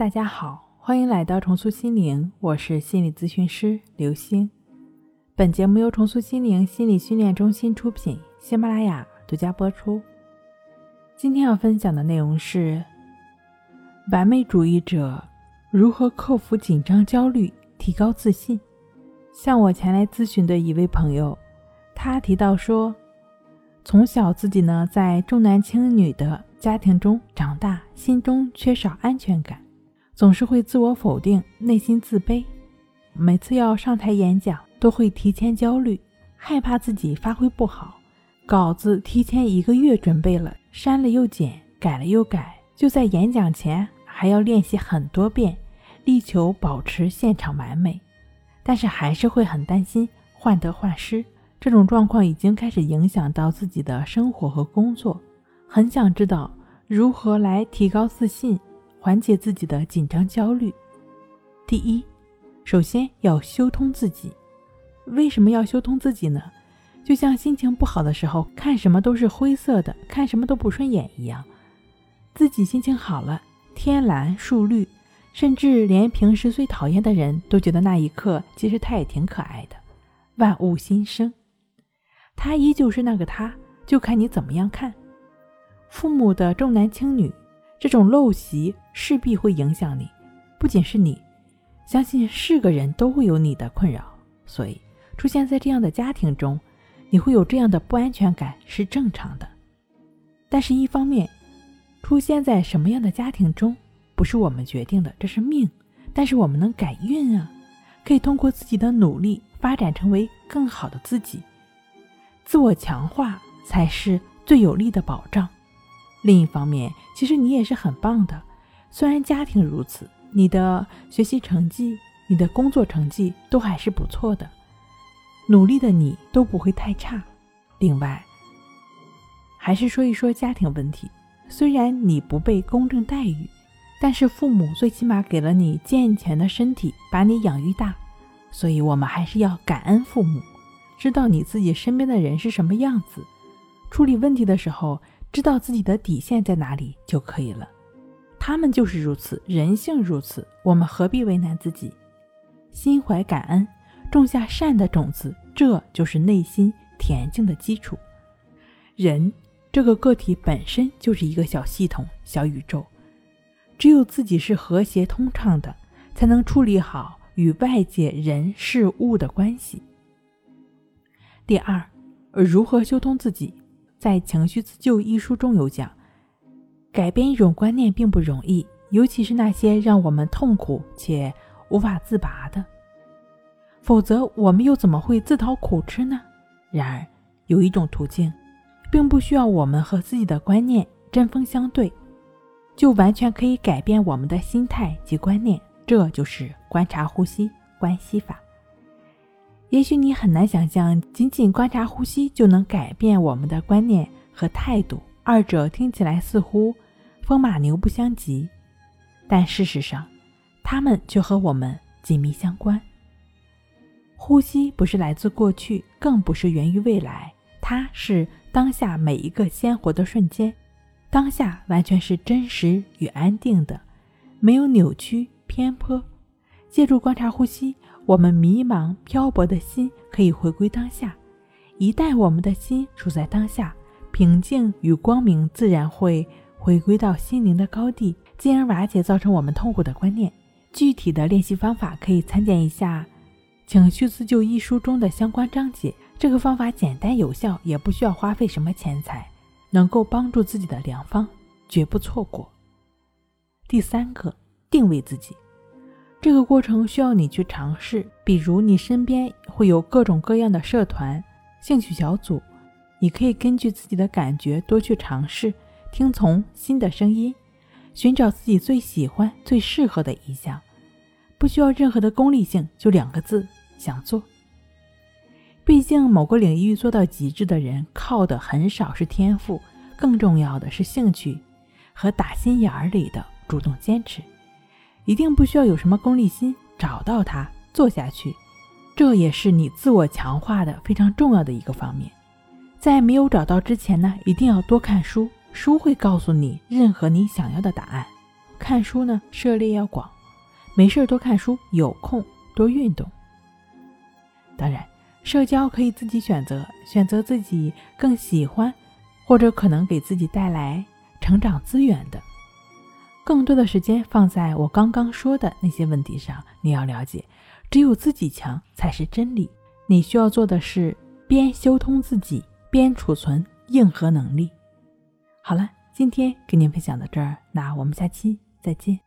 大家好，欢迎来到重塑心灵，我是心理咨询师刘星。本节目由重塑心灵心理训练中心出品，喜马拉雅独家播出。今天要分享的内容是：完美主义者如何克服紧张、焦虑，提高自信。向我前来咨询的一位朋友，他提到说，从小自己呢在重男轻女的家庭中长大，心中缺少安全感。总是会自我否定，内心自卑。每次要上台演讲，都会提前焦虑，害怕自己发挥不好。稿子提前一个月准备了，删了又剪，改了又改。就在演讲前，还要练习很多遍，力求保持现场完美。但是还是会很担心患得患失。这种状况已经开始影响到自己的生活和工作，很想知道如何来提高自信。缓解自己的紧张焦虑。第一，首先要修通自己。为什么要修通自己呢？就像心情不好的时候，看什么都是灰色的，看什么都不顺眼一样。自己心情好了，天蓝树绿，甚至连平时最讨厌的人都觉得那一刻其实他也挺可爱的。万物新生，他依旧是那个他，就看你怎么样看。父母的重男轻女。这种陋习势必会影响你，不仅是你，相信是个人都会有你的困扰。所以出现在这样的家庭中，你会有这样的不安全感是正常的。但是，一方面，出现在什么样的家庭中不是我们决定的，这是命。但是我们能改运啊，可以通过自己的努力发展成为更好的自己。自我强化才是最有力的保障。另一方面，其实你也是很棒的。虽然家庭如此，你的学习成绩、你的工作成绩都还是不错的，努力的你都不会太差。另外，还是说一说家庭问题。虽然你不被公正待遇，但是父母最起码给了你健全的身体，把你养育大。所以，我们还是要感恩父母，知道你自己身边的人是什么样子，处理问题的时候。知道自己的底线在哪里就可以了。他们就是如此，人性如此，我们何必为难自己？心怀感恩，种下善的种子，这就是内心恬静的基础。人这个个体本身就是一个小系统、小宇宙，只有自己是和谐通畅的，才能处理好与外界人事物的关系。第二，如何修通自己？在《情绪自救》一书中有讲，改变一种观念并不容易，尤其是那些让我们痛苦且无法自拔的。否则，我们又怎么会自讨苦吃呢？然而，有一种途径，并不需要我们和自己的观念针锋相对，就完全可以改变我们的心态及观念。这就是观察呼吸关系法。也许你很难想象，仅仅观察呼吸就能改变我们的观念和态度，二者听起来似乎风马牛不相及，但事实上，它们却和我们紧密相关。呼吸不是来自过去，更不是源于未来，它是当下每一个鲜活的瞬间，当下完全是真实与安定的，没有扭曲偏颇。借助观察呼吸。我们迷茫漂泊的心可以回归当下，一旦我们的心处在当下，平静与光明自然会回归到心灵的高地，进而瓦解造成我们痛苦的观念。具体的练习方法可以参见一下《情绪自救》一书中的相关章节。这个方法简单有效，也不需要花费什么钱财，能够帮助自己的良方，绝不错过。第三个，定位自己。这个过程需要你去尝试，比如你身边会有各种各样的社团、兴趣小组，你可以根据自己的感觉多去尝试，听从新的声音，寻找自己最喜欢、最适合的一项，不需要任何的功利性，就两个字：想做。毕竟某个领域做到极致的人，靠的很少是天赋，更重要的是兴趣和打心眼儿里的主动坚持。一定不需要有什么功利心，找到它做下去，这也是你自我强化的非常重要的一个方面。在没有找到之前呢，一定要多看书，书会告诉你任何你想要的答案。看书呢涉猎要广，没事多看书，有空多运动。当然，社交可以自己选择，选择自己更喜欢，或者可能给自己带来成长资源的。更多的时间放在我刚刚说的那些问题上。你要了解，只有自己强才是真理。你需要做的是边修通自己，边储存硬核能力。好了，今天跟您分享到这儿，那我们下期再见。